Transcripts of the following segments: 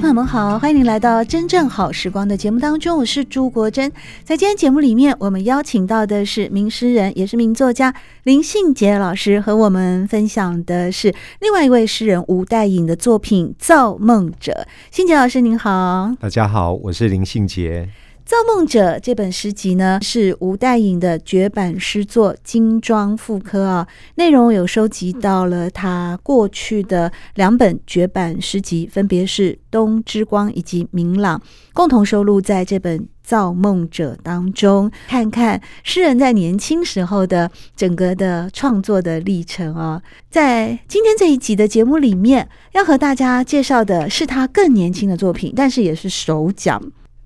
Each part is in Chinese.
朋友们好，欢迎您来到《真正好时光》的节目当中，我是朱国珍。在今天节目里面，我们邀请到的是名诗人，也是名作家林信杰老师，和我们分享的是另外一位诗人吴岱颖的作品《造梦者》。信杰老师您好，大家好，我是林信杰。《造梦者》这本诗集呢，是吴岱颖的绝版诗作精装复刻啊，内容有收集到了他过去的两本绝版诗集，分别是《冬之光》以及《明朗》，共同收录在这本《造梦者》当中。看看诗人在年轻时候的整个的创作的历程啊，在今天这一集的节目里面，要和大家介绍的是他更年轻的作品，但是也是首奖。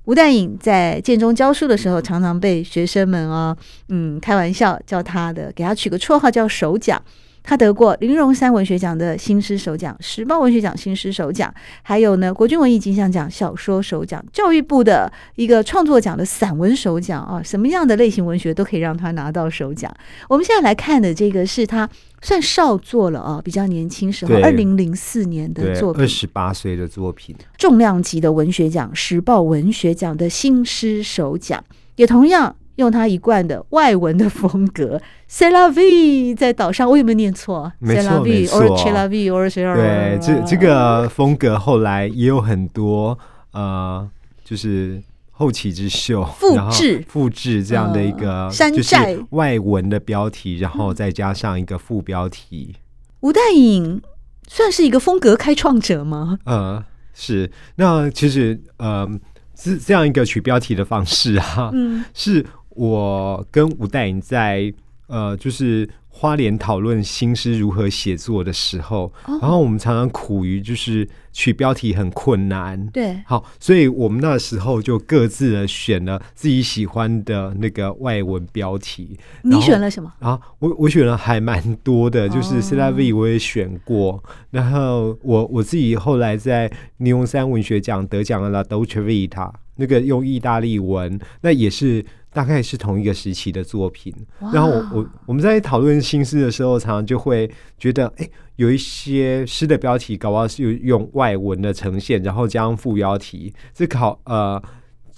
吴岱颖在建中教书的时候，常常被学生们啊，嗯，开玩笑叫他的，给他取个绰号叫“手脚”。他得过林荣三文学奖的新诗首奖、时报文学奖新诗首奖，还有呢国军文艺金像奖小说首奖、教育部的一个创作奖的散文首奖啊，什么样的类型文学都可以让他拿到首奖。我们现在来看的这个是他算少作了啊，比较年轻时候，二零零四年的作品，二十八岁的作品，重量级的文学奖时报文学奖的新诗首奖，也同样。用他一贯的外文的风格，C'est la vie，在岛上，我有没有念错？没错，没错。对，这这个风格后来也有很多呃，就是后起之秀复制复制这样的一个山寨外文的标题，然后再加上一个副标题。吴岱颖算是一个风格开创者吗？呃，是。那其实呃，是这样一个取标题的方式啊，嗯，是。我跟吴代颖在呃，就是花莲讨论新诗如何写作的时候，然后我们常常苦于就是取标题很困难。对，好，所以我们那时候就各自的选了自己喜欢的那个外文标题。你选了什么？啊，我我选了还蛮多的，就是 C'est la vie 我也选过，然后我我自己后来在尼龙山文学奖得奖了 La Dolce Vita，那个用意大利文，那也是。大概是同一个时期的作品，然后我我我们在讨论新诗的时候，常常就会觉得，哎，有一些诗的标题搞不好是用外文的呈现，然后加上副标题，这考呃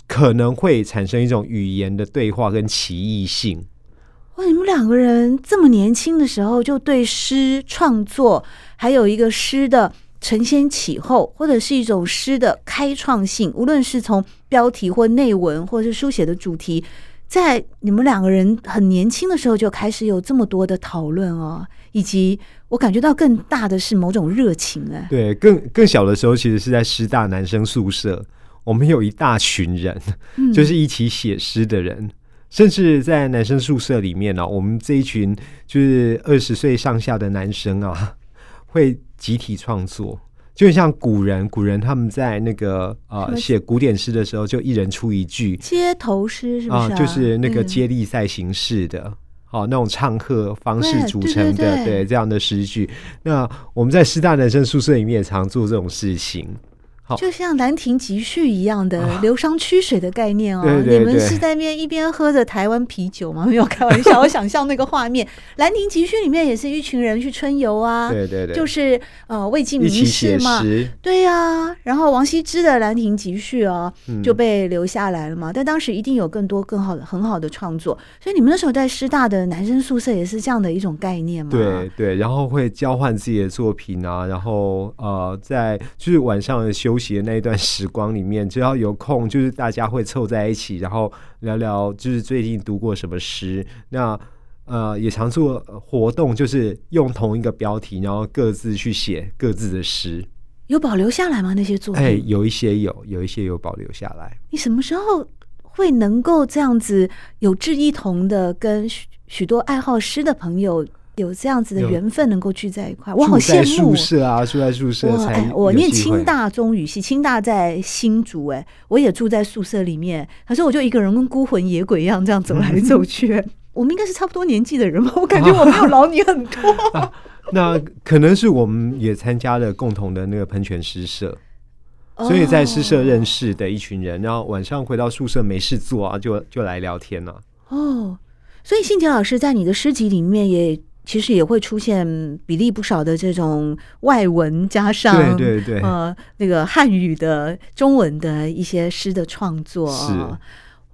可能会产生一种语言的对话跟歧义性。哇，你们两个人这么年轻的时候就对诗创作，还有一个诗的承先启后，或者是一种诗的开创性，无论是从标题或内文，或者是书写的主题。在你们两个人很年轻的时候就开始有这么多的讨论哦，以及我感觉到更大的是某种热情哎。对，更更小的时候，其实是在师大男生宿舍，我们有一大群人，就是一起写诗的人，嗯、甚至在男生宿舍里面呢、啊，我们这一群就是二十岁上下的男生啊，会集体创作。就像古人，古人他们在那个呃写古典诗的时候，就一人出一句街头诗，是不是啊？呃、就是那个接力赛形式的，好、嗯呃、那种唱和方式组成的，对这样的诗句。那我们在师大男生宿舍里面也常做这种事情。就像《兰亭集序》一样的流觞曲水的概念哦，对对对，你们是在那边一边喝着台湾啤酒吗？没有开玩笑，我想象那个画面，《兰亭集序》里面也是一群人去春游啊，对对对，就是呃魏晋名士嘛，对呀、啊。然后王羲之的《兰亭集序》哦就被留下来了嘛、嗯，但当时一定有更多更好的很好的创作，所以你们那时候在师大的男生宿舍也是这样的一种概念嘛？对对，然后会交换自己的作品啊，然后呃在就是晚上的休。休息的那一段时光里面，只要有空，就是大家会凑在一起，然后聊聊，就是最近读过什么诗。那呃，也常做活动，就是用同一个标题，然后各自去写各自的诗。有保留下来吗？那些作品？哎，有一些有，有一些有保留下来。你什么时候会能够这样子有志一同的跟许许多爱好诗的朋友有这样子的缘分能够聚在一块，我好羡慕。宿舍啊，住在宿舍才、哎。我念清大中语系，清大在新竹，哎，我也住在宿舍里面。可是我就一个人跟孤魂野鬼一样，这样走来走去。我们应该是差不多年纪的人吧？我感觉 我没有老你很多。啊、那可能是我们也参加了共同的那个喷泉诗社。所以在诗社认识的一群人，然后晚上回到宿舍没事做啊，就就来聊天了。哦，所以信杰老师在你的诗集里面也其实也会出现比例不少的这种外文加上对对对呃那个汉语的中文的一些诗的创作。是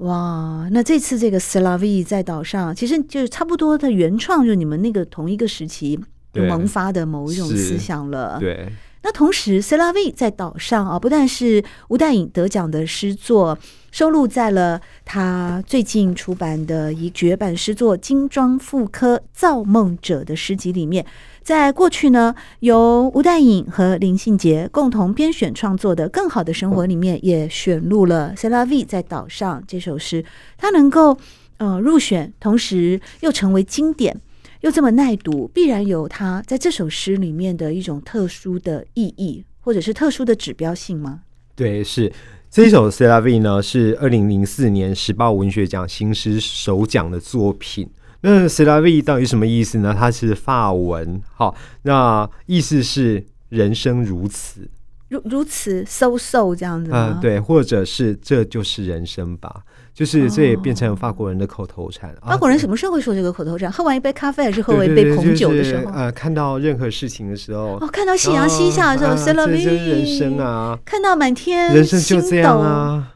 哇，那这次这个 C'est la vie 在岛上，其实就是差不多的原创，就你们那个同一个时期萌发的某一种思想了。对。那同时 crv 在岛上啊，不但是吴淡影得奖的诗作，收录在了他最近出版的一绝版诗作《精装妇科造梦者》的诗集里面。在过去呢，由吴淡影和林信杰共同编选创作的《更好的生活》里面，也选录了 crv 在岛上这首诗。它能够呃入选，同时又成为经典。又这么耐读，必然有它在这首诗里面的一种特殊的意义，或者是特殊的指标性吗？对，是这一首《C'est la vie》呢，是二零零四年时报文学奖新诗首奖的作品。那《C'est la vie》到底什么意思呢？它是法文，好，那意思是人生如此，如如此，so so 这样子吗？嗯，对，或者是这就是人生吧。就是这也变成法国人的口头禅。哦、法国人什么时候会说这个口头禅？喝完一杯咖啡还是喝完一杯红酒的时候？呃，看到任何事情的时候，哦，看到夕阳西下的时候，C'est la vie，人生啊，看到满天人生就这样啊。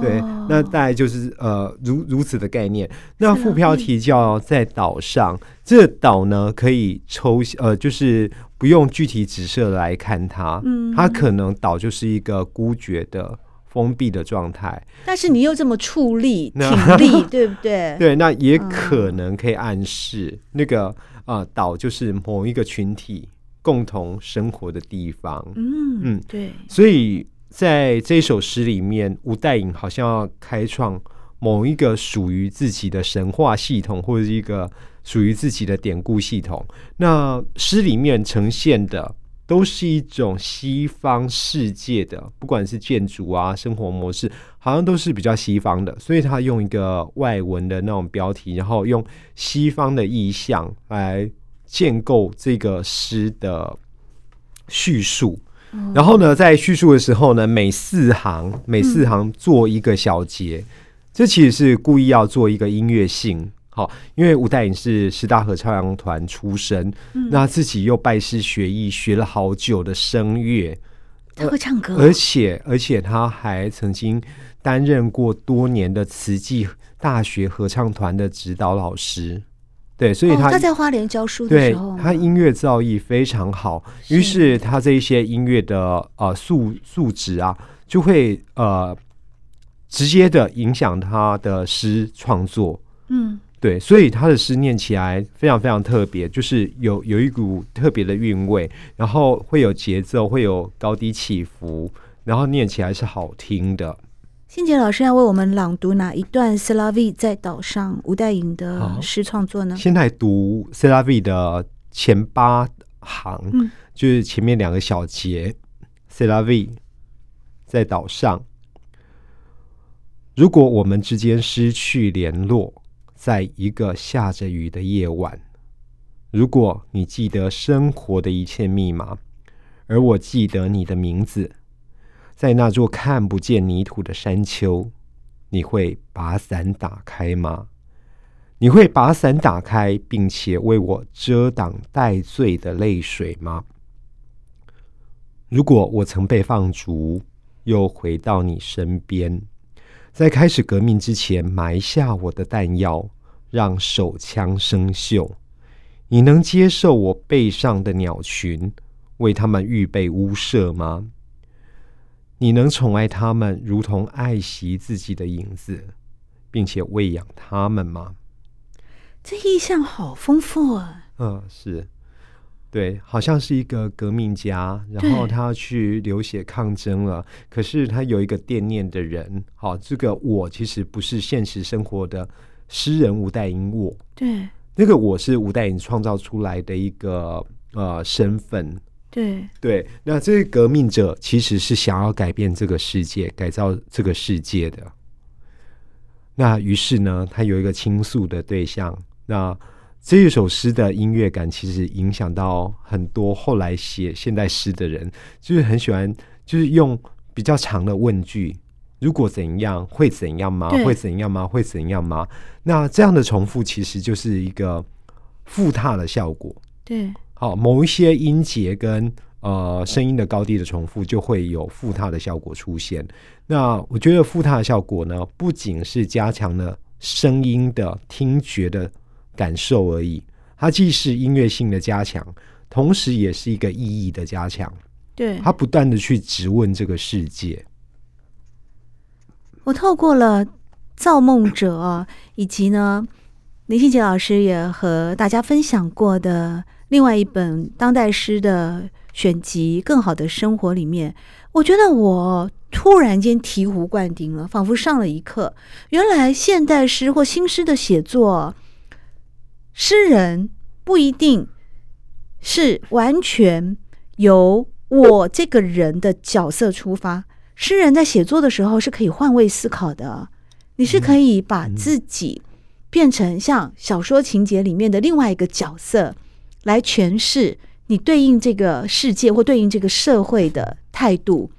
对，那大概就是呃如如此的概念。那副标题叫在岛上，这岛呢可以抽呃，就是不用具体指涉来看它，嗯，它可能岛就是一个孤绝的。封闭的状态，但是你又这么矗立挺立，对不对？对，那也可能可以暗示、嗯、那个啊、呃、岛就是某一个群体共同生活的地方。嗯嗯，对。所以在这首诗里面，吴代颖好像要开创某一个属于自己的神话系统，或者是一个属于自己的典故系统。那诗里面呈现的。都是一种西方世界的，不管是建筑啊、生活模式，好像都是比较西方的。所以他用一个外文的那种标题，然后用西方的意象来建构这个诗的叙述。然后呢，在叙述的时候呢，每四行每四行做一个小节，这其实是故意要做一个音乐性。好，因为吴岱颖是师大合唱团出身，嗯，那自己又拜师学艺，学了好久的声乐，他会唱歌，而且而且他还曾经担任过多年的慈济大学合唱团的指导老师，对，所以他、哦、他在花莲教书的时候，他音乐造诣非常好，于是他这一些音乐的呃素素质啊，就会呃直接的影响他的诗创作，嗯。对，所以他的诗念起来非常非常特别，就是有有一股特别的韵味，然后会有节奏，会有高低起伏，然后念起来是好听的。新杰老师要为我们朗读哪一段《C'est la vie》在岛上吴代颖的诗创作呢？先来读《C'est la vie》的前八行，嗯，就是前面两个小节，《C'est la vie》在岛上，如果我们之间失去联络。在一个下着雨的夜晚，如果你记得生活的一切密码，而我记得你的名字，在那座看不见泥土的山丘，你会把伞打开吗？你会把伞打开，并且为我遮挡带罪的泪水吗？如果我曾被放逐，又回到你身边，在开始革命之前埋下我的弹药。让手枪生锈，你能接受我背上的鸟群，为他们预备屋舍吗？你能宠爱他们，如同爱惜自己的影子，并且喂养他们吗？这意象好丰富啊！嗯，是，对，好像是一个革命家，然后他要去流血抗争了。可是他有一个惦念的人，好，这个我其实不是现实生活的。诗人吴代英，我对那个我是吴代英创造出来的一个呃身份。对对，那这个革命者其实是想要改变这个世界，改造这个世界的。那于是呢，他有一个倾诉的对象。那这一首诗的音乐感，其实影响到很多后来写现代诗的人，就是很喜欢，就是用比较长的问句：“如果怎样，会怎样吗？会怎样吗？会怎样吗？”那这样的重复，其实就是一个复沓的效果。对。好，某一些音节跟呃声音的高低的重复，就会有复沓的效果出现。那我觉得复沓的效果呢，不仅是加强了声音的听觉的感受而已，它既是音乐性的加强，同时也是一个意义的加强。对，它不断的去质问这个世界。我透过了造梦者，以及呢林信杰老师也和大家分享过的。另外一本当代诗的选集《更好的生活》里面，我觉得我突然间醍醐灌顶了，仿佛上了一课。原来现代诗或新诗的写作，诗人不一定是完全由我这个人的角色出发，诗人在写作的时候是可以换位思考的。你是可以把自己变成像小说情节里面的另外一个角色。来诠释你对应这个世界或对应这个社会的态度，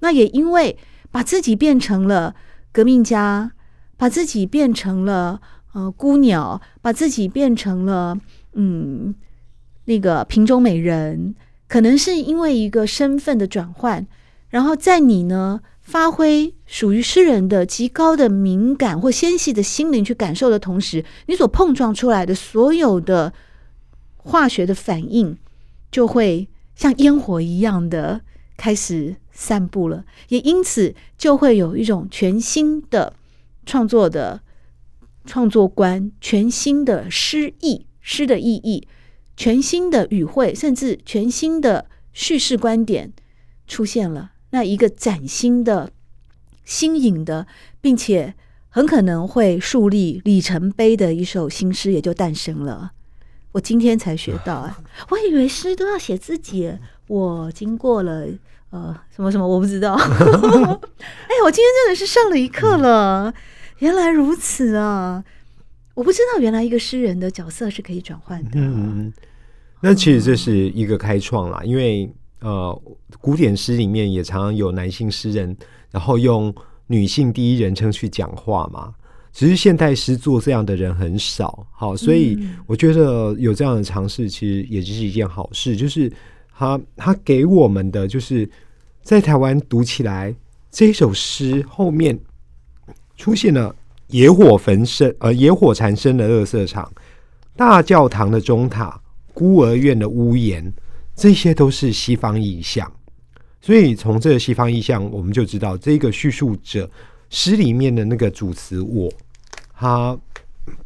那也因为把自己变成了革命家，把自己变成了呃孤鸟，把自己变成了嗯那个瓶中美人，可能是因为一个身份的转换，然后在你呢发挥属于诗人的极高的敏感或纤细的心灵去感受的同时，你所碰撞出来的所有的。化学的反应就会像烟火一样的开始散布了，也因此就会有一种全新的创作的创作观、全新的诗意、诗的意义、全新的语汇，甚至全新的叙事观点出现了。那一个崭新的、新颖的，并且很可能会树立里程碑的一首新诗也就诞生了。我今天才学到啊！我以为诗都要写自己，我经过了呃什么什么，我不知道。哎，我今天真的是上了一课了，原来如此啊！我不知道原来一个诗人的角色是可以转换的。嗯，那其实这是一个开创啦，因为呃，古典诗里面也常常有男性诗人，然后用女性第一人称去讲话嘛。只是现代诗做这样的人很少，好，所以我觉得有这样的尝试，其实也就是一件好事。就是他他给我们的，就是在台湾读起来这一首诗后面出现了野火焚身，呃，野火缠身的垃圾场，大教堂的钟塔，孤儿院的屋檐，这些都是西方意象。所以从这个西方意象，我们就知道这个叙述者。诗里面的那个主词我，他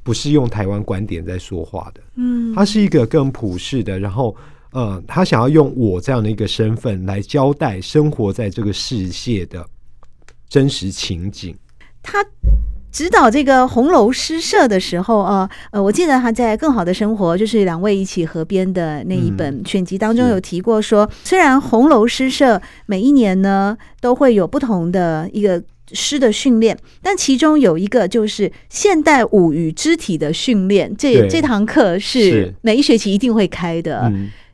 不是用台湾观点在说话的，嗯，他是一个更普世的，然后呃，他想要用我这样的一个身份来交代生活在这个世界的真实情景。他指导这个红楼诗社的时候啊，呃，我记得他在《更好的生活》就是两位一起合编的那一本选集当中有提过说，虽然红楼诗社每一年呢都会有不同的一个。诗的训练，但其中有一个就是现代舞与肢体的训练，这这堂课是每一学期一定会开的。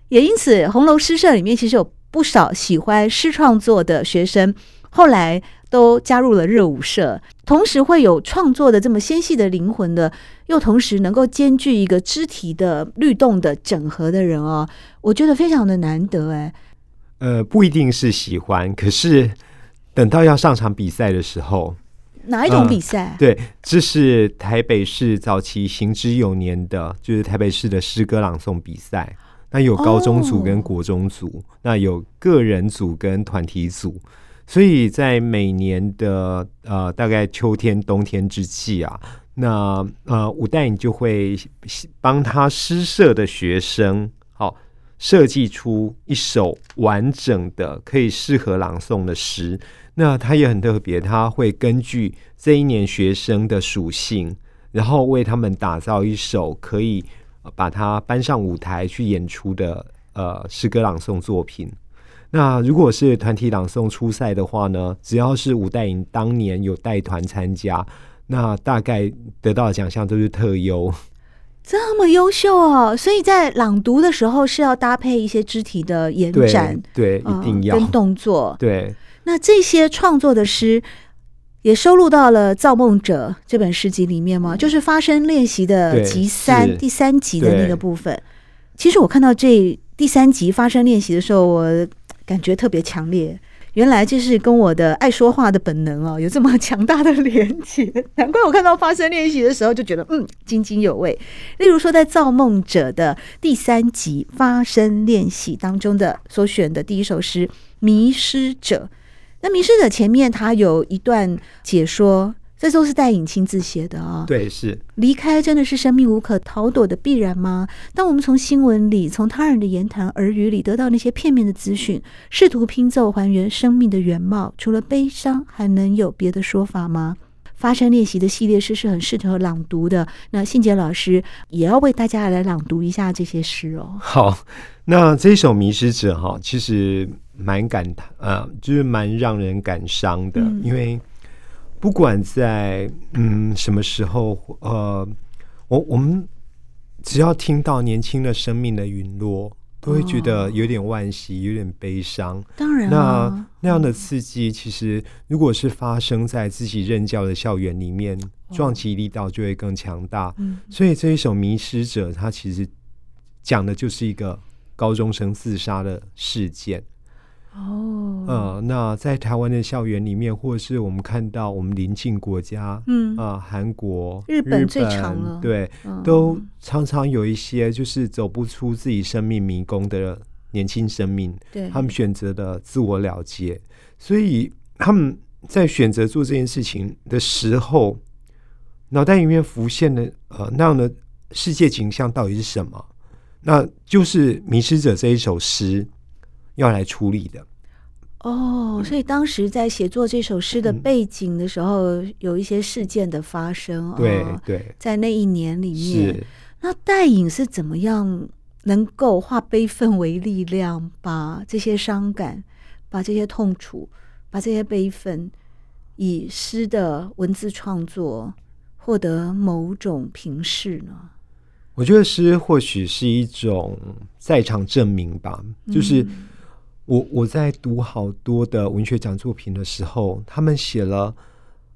也因此，红楼诗社里面其实有不少喜欢诗创作的学生，后来都加入了热舞社，同时会有创作的这么纤细的灵魂的，又同时能够兼具一个肢体的律动的整合的人哦，我觉得非常的难得哎。呃，不一定是喜欢，可是。等到要上场比赛的时候，哪一种比赛？呃，对，这是台北市早期行之有年的，就是台北市的诗歌朗诵比赛。那有高中组跟国中组，哦，那有个人组跟团体组。所以在每年的呃大概秋天冬天之际啊，那呃吴代颖就会帮他诗社的学生好。设计出一首完整的可以适合朗诵的诗，那他也很特别，他会根据这一年学生的属性，然后为他们打造一首可以把它搬上舞台去演出的呃诗歌朗诵作品。那如果是团体朗诵初赛的话呢，只要是吴代颖当年有带团参加，那大概得到的奖项都是特优。这么优秀哦！所以在朗读的时候是要搭配一些肢体的延展，对，对，一定要、呃、跟动作。对，那这些创作的诗也收录到了《造梦者》这本诗集里面吗？就是发声练习的集三第三集的那个部分。其实我看到这第三集发声练习的时候，我感觉特别强烈。原来这是跟我的爱说话的本能哦，有这么强大的连接，难怪我看到发声练习的时候就觉得嗯津津有味。例如说，在《造梦者》的第三集发声练习当中的所选的第一首诗《迷失者》，那《迷失者》前面他有一段解说。这都是戴颖亲自写的啊、哦。对，是离开真的是生命无可逃躲的必然吗？当我们从新闻里、从他人的言谈、耳语里得到那些片面的资讯，试图拼凑还原生命的原貌，除了悲伤，还能有别的说法吗？发声练习的系列诗是很适合朗读的。那信杰老师也要为大家来朗读一下这些诗哦。好，那这首《迷失者》哈，其实蛮感呃，就是蛮让人感伤的，嗯、因为。不管在嗯什么时候，呃，我我们只要听到年轻的生命的陨落，都会觉得有点惋惜，有点悲伤。当然，那那样的刺激，其实如果是发生在自己任教的校园里面，撞击力道就会更强大。所以这一首《迷失者》，它其实讲的就是一个高中生自杀的事件。哦，呃，那在台湾的校园里面，或者是我们看到我们邻近国家，嗯。啊，韩国、日本最长了，对，嗯、都常常有一些就是走不出自己生命迷宫的年轻生命，对，他们选择的自我了结，所以他们在选择做这件事情的时候，脑袋里面浮现的呃那样的世界景象到底是什么？那就是《迷失者》这一首诗。要来处理的哦，所以当时在写作这首诗的背景的时候，嗯、有一些事件的发生。对对，在那一年里面，那戴颖是怎么样能够化悲愤为力量，把这些伤感、把这些痛楚、把这些悲愤，以诗的文字创作获得某种平视呢？我觉得诗或许是一种在场证明吧，就是。嗯我我在读好多的文学奖作品的时候，他们写了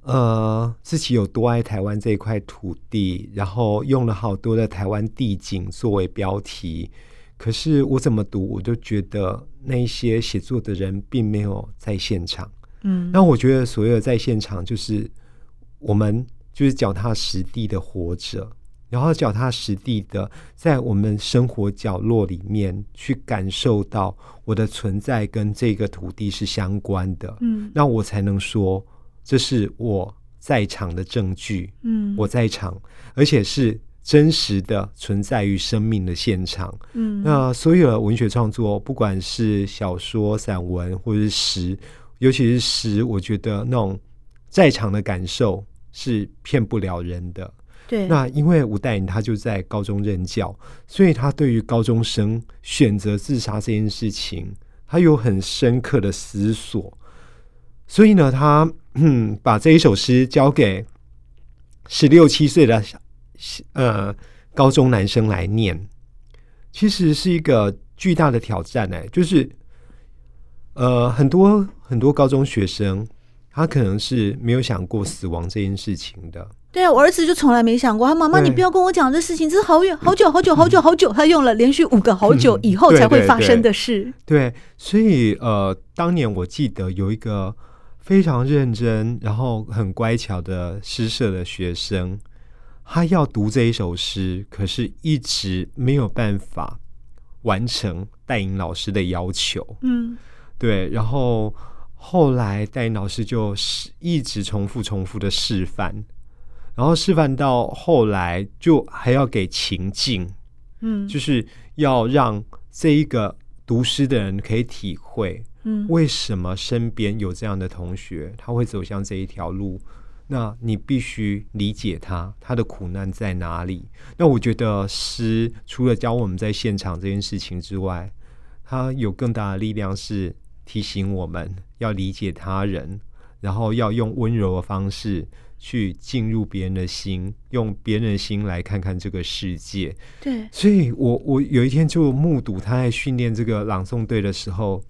呃自己有多爱台湾这一块土地，然后用了好多的台湾地景作为标题。可是我怎么读，我都觉得那些写作的人并没有在现场。嗯，那我觉得所有的在现场，就是我们就是脚踏实地的活着。然后脚踏实地的在我们生活角落里面去感受到我的存在跟这个土地是相关的，嗯，那我才能说这是我在场的证据，嗯，我在场，而且是真实的存在于生命的现场，嗯，那所有的文学创作，不管是小说、散文或者是诗，尤其是诗，我觉得那种在场的感受是骗不了人的。对，那因为吴岱颖他就在高中任教，所以他对于高中生选择自杀这件事情，他有很深刻的思索。所以呢，他嗯把这一首诗交给十六七岁的小呃高中男生来念，其实是一个巨大的挑战哎，就是呃很多很多高中学生，他可能是没有想过死亡这件事情的。对啊，我儿子就从来没想过。他妈妈，你不要跟我讲这事情，这是好远、好久、好久、好久、好久。他用了连续五个好久以后才会发生的事。嗯、对，对，对，所以呃，当年我记得有一个非常认真，然后很乖巧的诗社的学生，他要读这一首诗，可是一直没有办法完成戴颖老师的要求。嗯，对。然后后来岱颖老师就是一直重复、重复的示范。然后示范到后来，就还要给情境，嗯，就是要让这一个读诗的人可以体会，嗯，为什么身边有这样的同学，他会走向这一条路。那你必须理解他，他的苦难在哪里？那我觉得诗除了教我们在现场这件事情之外，他有更大的力量是提醒我们要理解他人，然后要用温柔的方式去进入别人的心，用别人的心来看看这个世界。对，所以我我有一天就目睹他在训练这个朗诵队的时候，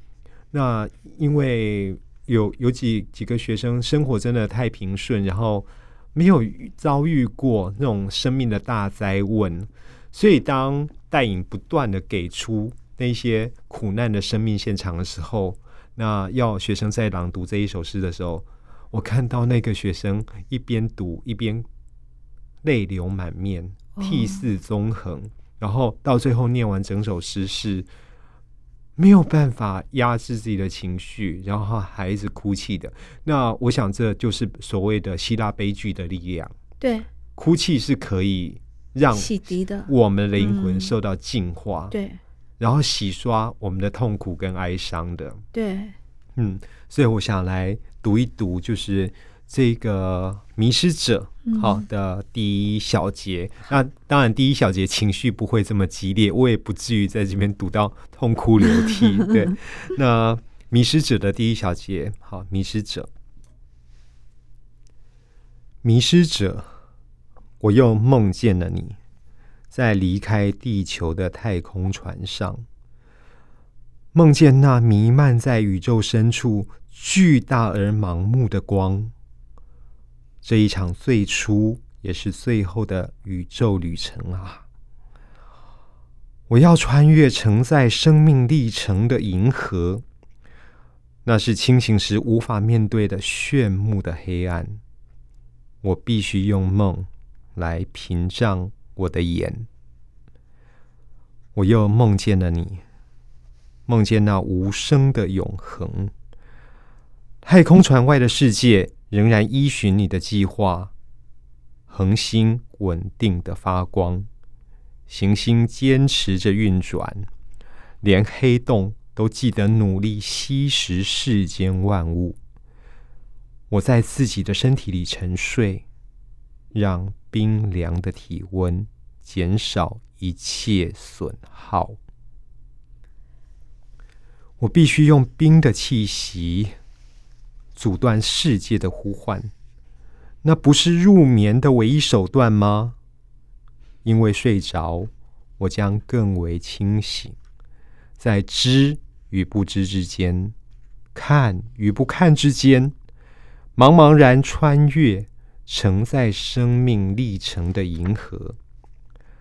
那因为。有有几几个学生生活真的太平顺，然后没有遭遇过那种生命的大灾问，所以当带领不断的给出那些苦难的生命现场的时候，那要学生在朗读这一首诗的时候，我看到那个学生一边读一边泪流满面，涕泗纵横，然后到最后念完整首诗是。没有办法压制自己的情绪，然后还一直哭泣的。那我想，这就是所谓的希腊悲剧的力量。对，哭泣是可以让洗涤的，我们的灵魂受到净化。对，然后洗刷我们的痛苦跟哀伤的。对，嗯，所以我想来读一读，就是。这个迷失者，好的第一小节。嗯、那当然，第一小节情绪不会这么激烈，我也不至于在这边读到痛哭流涕。对，那迷失者的第一小节，好，迷失者，迷失者，我又梦见了你，在离开地球的太空船上，梦见那弥漫在宇宙深处巨大而盲目的光。这一场最初也是最后的宇宙旅程啊！我要穿越承载生命历程的银河，那是清醒时无法面对的炫目的黑暗。我必须用梦来屏障我的眼。我又梦见了你，梦见那无声的永恒，太空船外的世界。仍然依循你的计划，恒星稳定的发光，行星坚持着运转，连黑洞都记得努力吸食世间万物。我在自己的身体里沉睡，让冰凉的体温减少一切损耗。我必须用冰的气息。阻断世界的呼唤，那不是入眠的唯一手段吗？因为睡着，我将更为清醒，在知与不知之间，看与不看之间，茫茫然穿越承载生命历程的银河，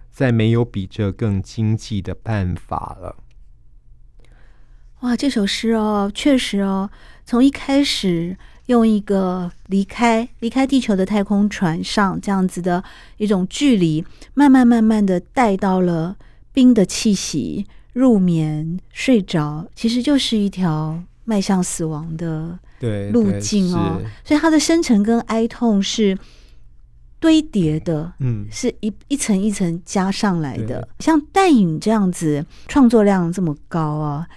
再没有比这更经济的办法了。哇，这首诗哦，确实哦。从一开始用一个离开离开地球的太空船上这样子的一种距离，慢慢慢慢的带到了冰的气息，入眠睡着，其实就是一条迈向死亡的路径哦。所以他的深沉跟哀痛是堆叠的，嗯，是一一层一层加上来的。像戴颖这样子创作量这么高啊。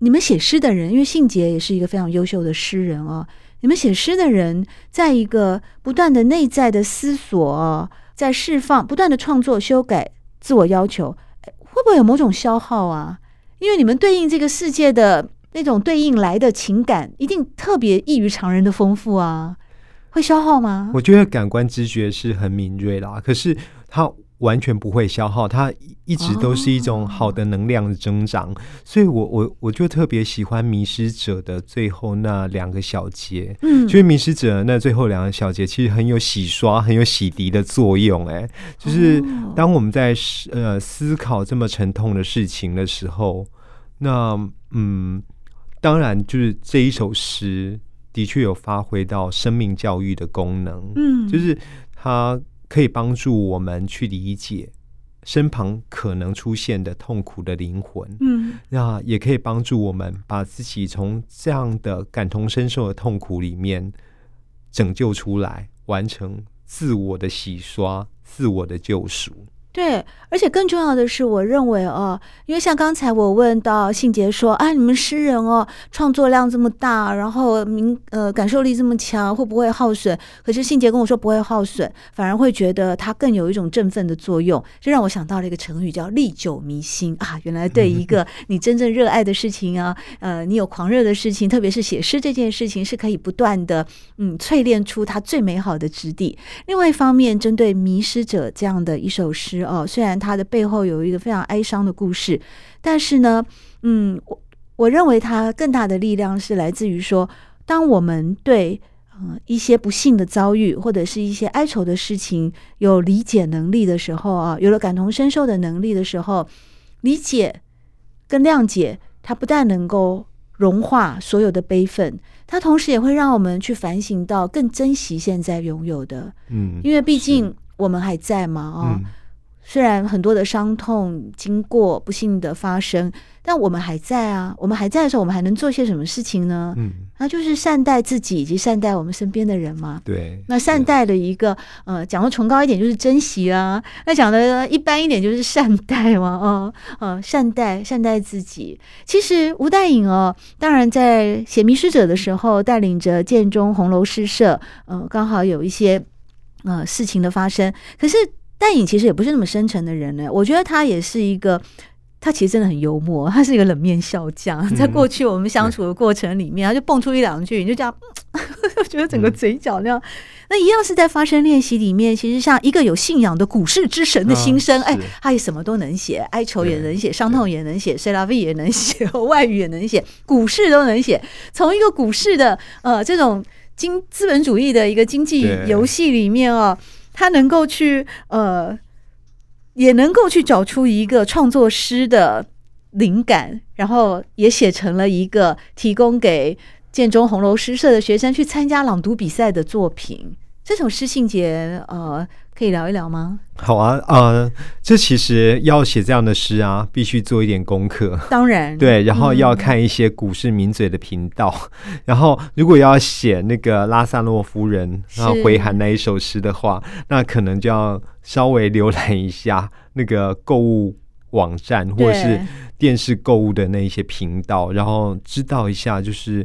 你们写诗的人，因为信杰也是一个非常优秀的诗人哦。你们写诗的人，在一个不断的内在的思索，在释放，不断的创作、修改、自我要求，会不会有某种消耗啊？因为你们对应这个世界的那种对应来的情感，一定特别异于常人的丰富啊，会消耗吗？我觉得感官知觉是很敏锐啦，可是它。完全不会消耗，它一直都是一种好的能量的增长，哦、所以我我我就特别喜欢《迷失者》的最后那两个小节，嗯，就是《迷失者》那最后两个小节其实很有洗刷、很有洗涤的作用，哎，就是当我们在呃思考这么沉痛的事情的时候，那嗯，当然就是这一首诗的确有发挥到生命教育的功能，嗯，就是它。可以帮助我们去理解身旁可能出现的痛苦的灵魂，嗯，那也可以帮助我们把自己从这样的感同身受的痛苦里面拯救出来，完成自我的洗刷、自我的救赎。对，而且更重要的是，我认为哦，因为像刚才我问到信杰说啊，你们诗人哦，创作量这么大，然后明呃感受力这么强，会不会耗损？可是信杰跟我说不会耗损，反而会觉得它更有一种振奋的作用，这让我想到了一个成语叫历久弥新啊。原来对一个 你真正热爱的事情啊，呃，你有狂热的事情，特别是写诗这件事情，是可以不断的嗯淬炼出它最美好的质地。另外一方面，针对《迷失者》这样的一首诗。哦，虽然它的背后有一个非常哀伤的故事，但是呢，嗯，我我认为它更大的力量是来自于说，当我们对嗯、呃、一些不幸的遭遇或者是一些哀愁的事情有理解能力的时候啊，有了感同身受的能力的时候，理解跟谅解，它不但能够融化所有的悲愤，它同时也会让我们去反省到更珍惜现在拥有的，嗯，因为毕竟我们还在嘛，啊、虽然很多的伤痛经过不幸的发生，但我们还在啊！我们还在的时候，我们还能做些什么事情呢？嗯，那就是善待自己以及善待我们身边的人嘛。对，那善待的一个呃，讲的崇高一点就是珍惜啊，那讲的一般一点就是善待嘛。哦，呃，善待善待自己。其实吴淡颖哦，当然在写《迷失者》的时候，带领着建中红楼诗社，呃，刚好有一些呃事情的发生，可是。淡颖其实也不是那么深沉的人呢，我觉得他也是一个，他其实真的很幽默，他是一个冷面笑匠。在过去我们相处的过程里面，他就蹦出一两句，你就这样，我觉得整个嘴角那样。那一样是在发声练习里面，其实像一个有信仰的股市之神的心声，哎，他也什么都能写，哀愁也能写，伤痛也能写 la vie 也能写，外语也能写，股市都能写。从一个股市的呃这种经资本主义的一个经济游戏里面啊。他能够去呃，也能够去找出一个创作诗的灵感，然后也写成了一个提供给建中红楼诗社的学生去参加朗读比赛的作品。这首诗信节，呃，可以聊一聊吗？好啊，呃，这其实要写这样的诗啊，必须做一点功课。当然，对，然后要看一些股市名嘴的频道。嗯、然后，如果要写那个拉萨洛夫人然后回函那一首诗的话，那可能就要稍微浏览一下那个购物网站或者是电视购物的那一些频道，然后知道一下就是。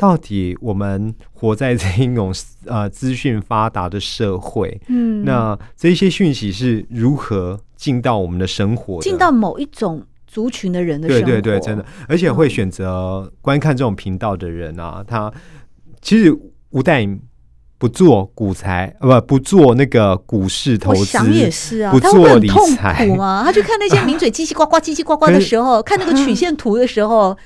到底我们活在这一种呃资讯发达的社会，嗯，那这些讯息是如何进到我们的生活，进到某一种族群的人的生活？对对对，真的，而且会选择观看这种频道的人啊，嗯、他其实吴代颖不做股财，不不做那个股市投资，我想也是啊，不做理财吗？他去看那些名嘴叽叽呱呱、叽叽呱呱的时候，看那个曲线图的时候，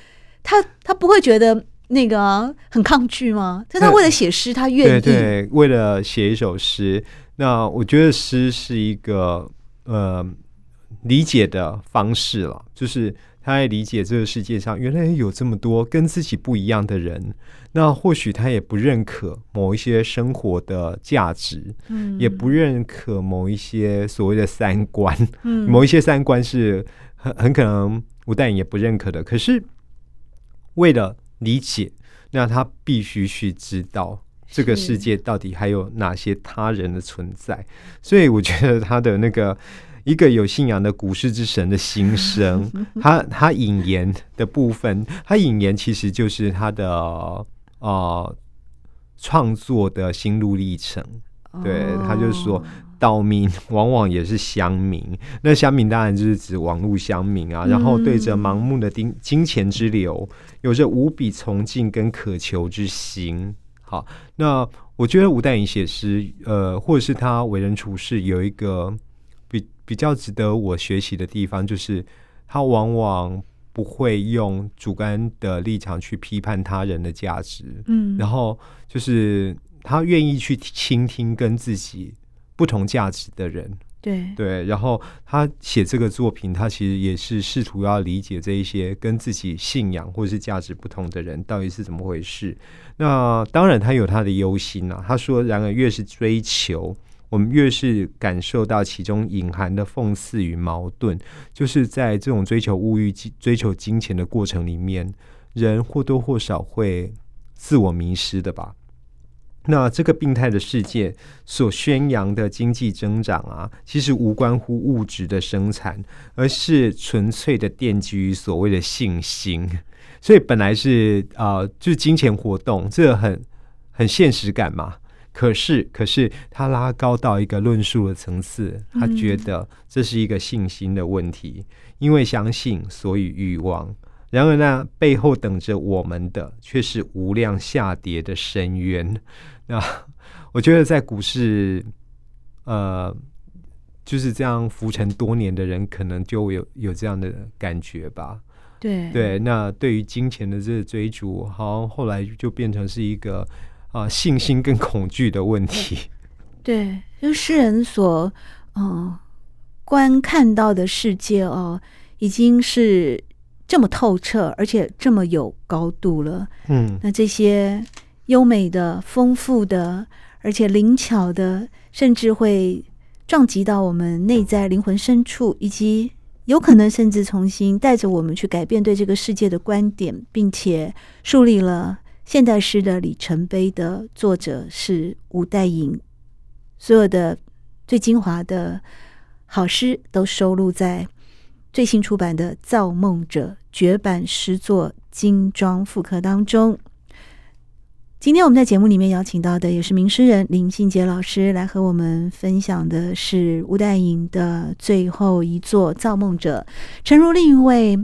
他他不会觉得。那个、啊、很抗拒吗？但他为了写诗，他愿意。对对，为了写一首诗。那我觉得诗是一个呃理解的方式了，就是他也理解这个世界上原来有这么多跟自己不一样的人。那或许他也不认可某一些生活的价值，嗯，也不认可某一些所谓的三观，嗯，某一些三观是很很可能吴淡也不认可的。可是为了理解，那他必须去知道这个世界到底还有哪些他人的存在。所以我觉得他的那个一个有信仰的股市之神的心声，他他引言的部分，他引言其实就是他的呃创作的心路历程。对，他就是说。岛民 往往也是乡民，那乡民当然就是指网络乡民啊。然后对着盲目的金金钱之流，有着无比崇敬跟渴求之心。好，那我觉得吴淡颖写诗，呃，或者是他为人处事，有一个比比较值得我学习的地方，就是他往往不会用主观的立场去批判他人的价值。嗯，然后就是他愿意去倾听跟自己。不同价值的人，对对，然后他写这个作品，他其实也是试图要理解这一些跟自己信仰或者是价值不同的人到底是怎么回事。那当然，他有他的忧心啊。他说：“然而，越是追求，我们越是感受到其中隐含的讽刺与矛盾。就是在这种追求物欲、追求金钱的过程里面，人或多或少会自我迷失的吧。”那这个病态的世界所宣扬的经济增长啊，其实无关乎物质的生产，而是纯粹的奠基于所谓的信心。所以本来是啊、呃，就是金钱活动，这个很很现实感嘛。可是，可是他拉高到一个论述的层次，他觉得这是一个信心的问题，嗯、因为相信，所以欲望。然而呢，背后等着我们的却是无量下跌的深渊。那我觉得，在股市，呃，就是这样浮沉多年的人，可能就有有这样的感觉吧。对对，那对于金钱的这个追逐，好像后来就变成是一个。啊，信心跟恐惧的问题。对，就世人所嗯、呃、观看到的世界哦，已经是这么透彻，而且这么有高度了。嗯，那这些优美的、丰富的，而且灵巧的，甚至会撞击到我们内在灵魂深处，以及有可能甚至重新带着我们去改变对这个世界的观点，并且树立了。现代诗的里程碑的作者是吴岱颖，所有的最精华的好诗都收录在最新出版的《造梦者》绝版诗作精装复刻当中。今天我们在节目里面邀请到的也是名诗人林信杰老师，来和我们分享的是吴岱隐的最后一作《造梦者》，诚如另一位。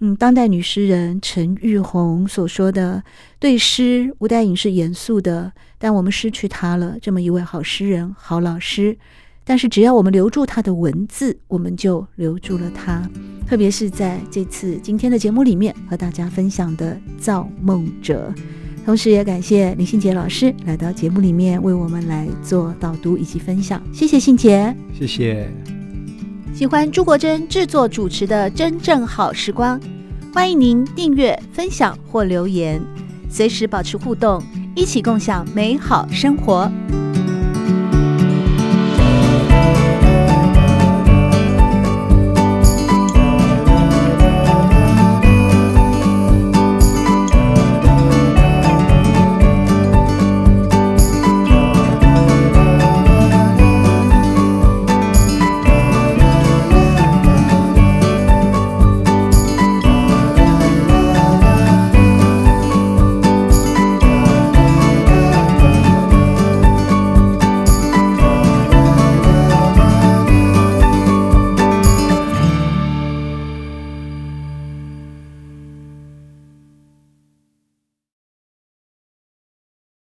嗯，当代女诗人陈玉红所说的，对诗，吴岱隐是严肃的，但我们失去他了，这么一位好诗人、好老师。但是只要我们留住他的文字，我们就留住了他。特别是在这次今天的节目里面，和大家分享的《造梦者》，同时也感谢林信杰老师来到节目里面为我们来做导读以及分享。谢谢信杰，谢谢。喜欢朱国珍制作主持的《真正好时光》，欢迎您订阅、分享或留言，随时保持互动，一起共享美好生活。